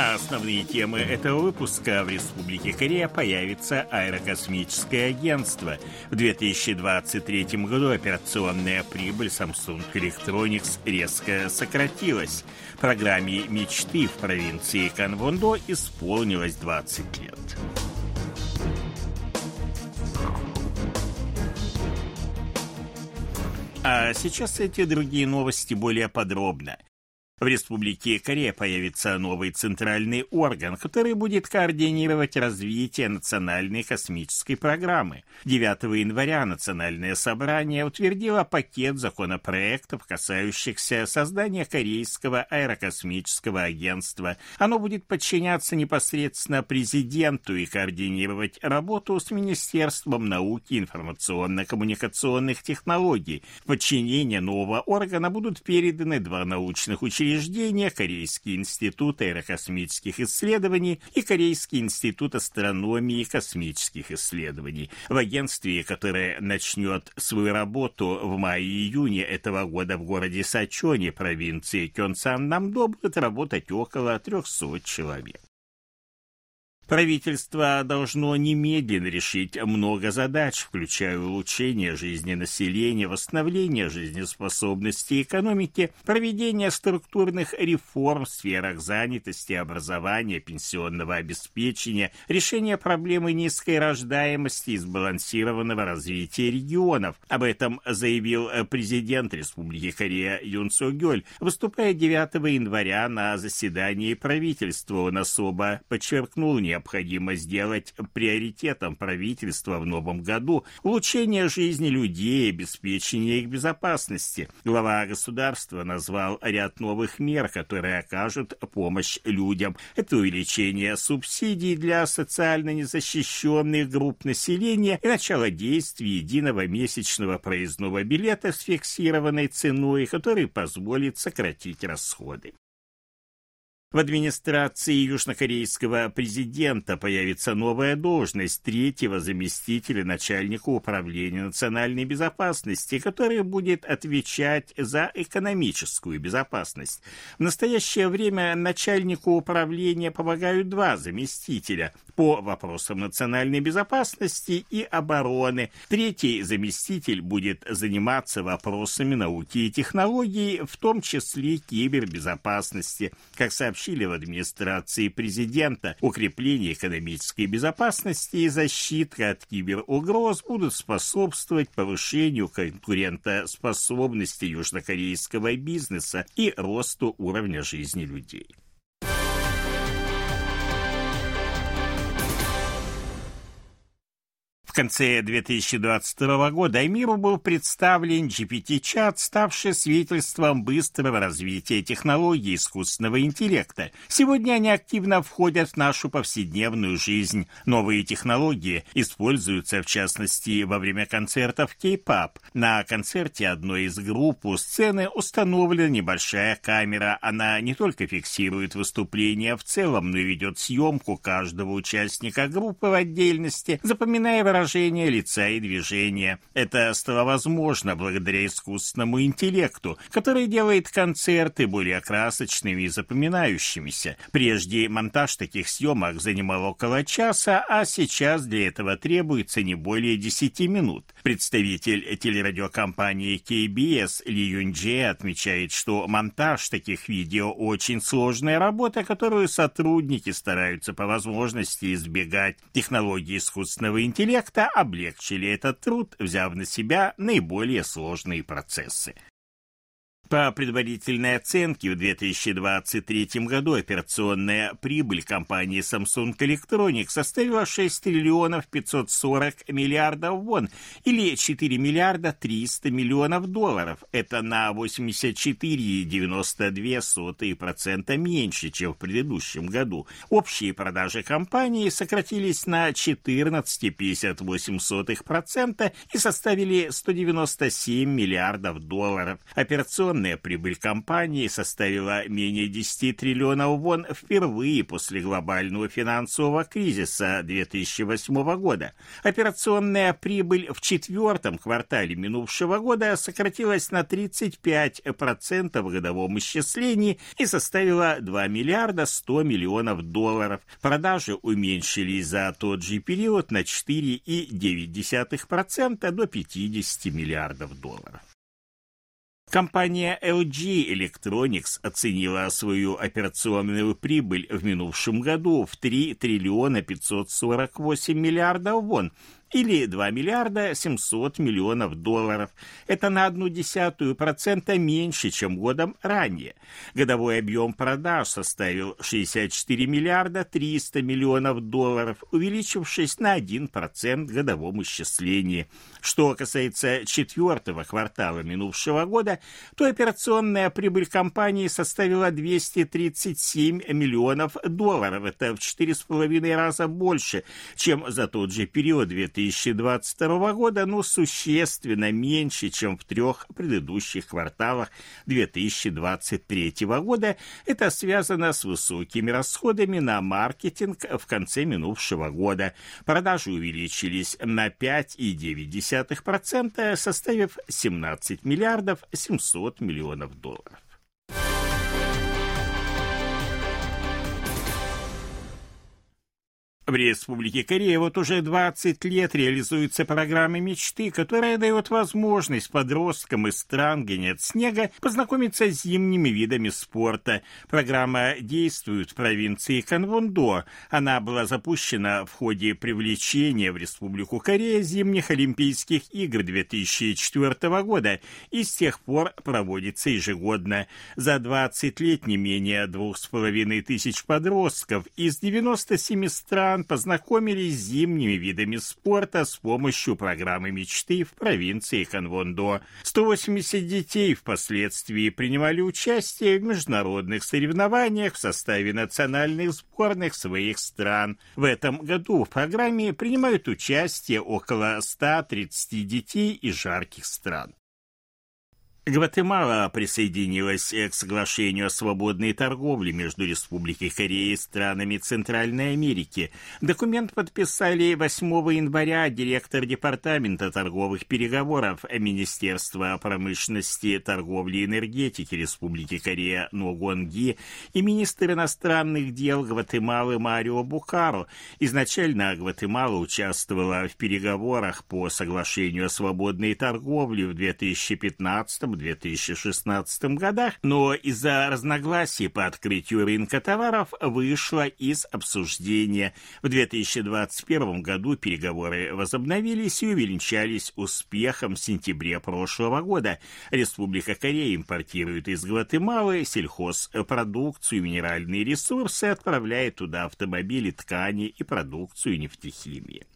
Основные темы этого выпуска в Республике Корея появится аэрокосмическое агентство. В 2023 году операционная прибыль Samsung Electronics резко сократилась. Программе мечты в провинции Канвондо исполнилось 20 лет. А сейчас эти другие новости более подробно. В Республике Корея появится новый центральный орган, который будет координировать развитие национальной космической программы. 9 января Национальное собрание утвердило пакет законопроектов, касающихся создания Корейского аэрокосмического агентства. Оно будет подчиняться непосредственно президенту и координировать работу с Министерством науки и информационно-коммуникационных технологий. В подчинение нового органа будут переданы два научных учреждения учреждения Корейский институт аэрокосмических исследований и Корейский институт астрономии и космических исследований. В агентстве, которое начнет свою работу в мае-июне этого года в городе Сачоне, провинции Кёнсан-Намдо, будет работать около 300 человек. Правительство должно немедленно решить много задач, включая улучшение жизни населения, восстановление жизнеспособности экономики, проведение структурных реформ в сферах занятости, образования, пенсионного обеспечения, решение проблемы низкой рождаемости и сбалансированного развития регионов. Об этом заявил президент Республики Корея Юн Со Гёль, выступая 9 января на заседании правительства. Он особо подчеркнул необходимость необходимо сделать приоритетом правительства в новом году улучшение жизни людей и обеспечение их безопасности. Глава государства назвал ряд новых мер, которые окажут помощь людям. Это увеличение субсидий для социально незащищенных групп населения и начало действий единого месячного проездного билета с фиксированной ценой, который позволит сократить расходы. В администрации южнокорейского президента появится новая должность третьего заместителя начальника управления национальной безопасности, который будет отвечать за экономическую безопасность. В настоящее время начальнику управления помогают два заместителя по вопросам национальной безопасности и обороны. Третий заместитель будет заниматься вопросами науки и технологий, в том числе кибербезопасности. Как сообщается сообщили в администрации президента, укрепление экономической безопасности и защита от киберугроз будут способствовать повышению конкурентоспособности южнокорейского бизнеса и росту уровня жизни людей. В конце 2022 года миру был представлен GPT-чат, ставший свидетельством быстрого развития технологий искусственного интеллекта. Сегодня они активно входят в нашу повседневную жизнь. Новые технологии используются, в частности, во время концертов K-pop. На концерте одной из групп у сцены установлена небольшая камера. Она не только фиксирует выступление в целом, но и ведет съемку каждого участника группы в отдельности, запоминая выражение выражение лица и движения. Это стало возможно благодаря искусственному интеллекту, который делает концерты более красочными и запоминающимися. Прежде монтаж таких съемок занимал около часа, а сейчас для этого требуется не более 10 минут. Представитель телерадиокомпании KBS Ли Юнджи отмечает, что монтаж таких видео очень сложная работа, которую сотрудники стараются по возможности избегать. Технологии искусственного интеллекта как-то облегчили этот труд, взяв на себя наиболее сложные процессы. По предварительной оценке, в 2023 году операционная прибыль компании Samsung Electronics составила 6 триллионов 540 миллиардов вон, или 4 миллиарда 300 миллионов долларов. Это на 84,92% меньше, чем в предыдущем году. Общие продажи компании сократились на 14,58% и составили 197 миллиардов долларов. Операционная операционная прибыль компании составила менее 10 триллионов вон впервые после глобального финансового кризиса 2008 года. Операционная прибыль в четвертом квартале минувшего года сократилась на 35% в годовом исчислении и составила 2 миллиарда 100 миллионов долларов. Продажи уменьшились за тот же период на 4,9% до 50 миллиардов долларов. Компания LG Electronics оценила свою операционную прибыль в минувшем году в 3 триллиона 548 миллиардов вон, или 2 миллиарда 700 миллионов долларов. Это на одну десятую процента меньше, чем годом ранее. Годовой объем продаж составил 64 миллиарда 300 миллионов долларов, увеличившись на 1% в годовом исчислении. Что касается четвертого квартала минувшего года, то операционная прибыль компании составила 237 миллионов долларов. Это в 4,5 раза больше, чем за тот же период 2000 2022 года, но существенно меньше, чем в трех предыдущих кварталах 2023 года. Это связано с высокими расходами на маркетинг в конце минувшего года. Продажи увеличились на 5,9%, составив 17 миллиардов 700 миллионов долларов. В Республике Корея вот уже 20 лет реализуется программа мечты, которая дает возможность подросткам из стран, где нет снега, познакомиться с зимними видами спорта. Программа действует в провинции Канвондо. Она была запущена в ходе привлечения в Республику Корея зимних Олимпийских игр 2004 года и с тех пор проводится ежегодно. За 20 лет не менее двух с половиной тысяч подростков из 97 стран стран познакомились с зимними видами спорта с помощью программы мечты в провинции Канвондо. 180 детей впоследствии принимали участие в международных соревнованиях в составе национальных сборных своих стран. В этом году в программе принимают участие около 130 детей из жарких стран. Гватемала присоединилась к соглашению о свободной торговле между Республикой Корея и странами Центральной Америки. Документ подписали 8 января директор Департамента торговых переговоров Министерства промышленности, торговли и энергетики Республики Корея Ногонги и министр иностранных дел Гватемалы Марио Бухаро. Изначально Гватемала участвовала в переговорах по соглашению о свободной торговле в 2015 2016 годах, но из-за разногласий по открытию рынка товаров вышла из обсуждения. В 2021 году переговоры возобновились и увенчались успехом в сентябре прошлого года. Республика Корея импортирует из Гватемалы сельхозпродукцию, минеральные ресурсы, отправляет туда автомобили, ткани и продукцию нефтехимии.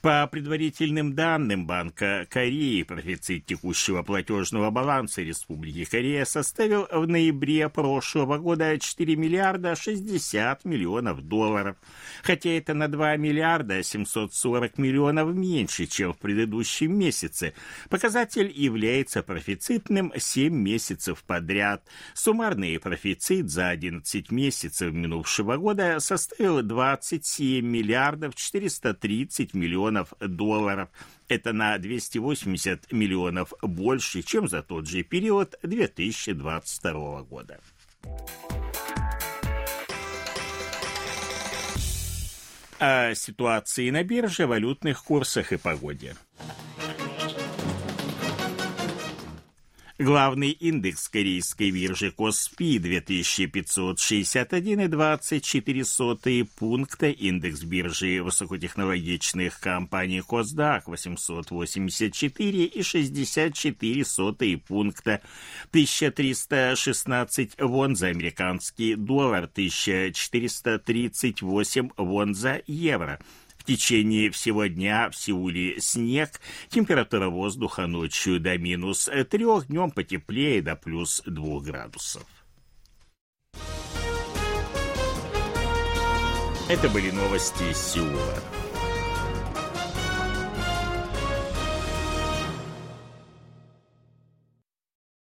По предварительным данным Банка Кореи, профицит текущего платежного баланса Республики Корея составил в ноябре прошлого года 4 миллиарда 60 миллионов долларов, хотя это на 2 миллиарда 740 миллионов меньше, чем в предыдущем месяце. Показатель является профицитным 7 месяцев подряд. Суммарный профицит за 11 месяцев минувшего года составил 27 миллиардов 430 миллионов миллионов долларов. Это на 280 миллионов больше, чем за тот же период 2022 года. О ситуации на бирже, валютных курсах и погоде. Главный индекс корейской биржи Коспи 2561,24 пункта, индекс биржи высокотехнологичных компаний Косдак 884,64 пункта, 1316 вон за американский доллар, 1438 вон за евро течение всего дня в Сеуле снег, температура воздуха ночью до минус трех, днем потеплее до плюс двух градусов. Это были новости Сеула.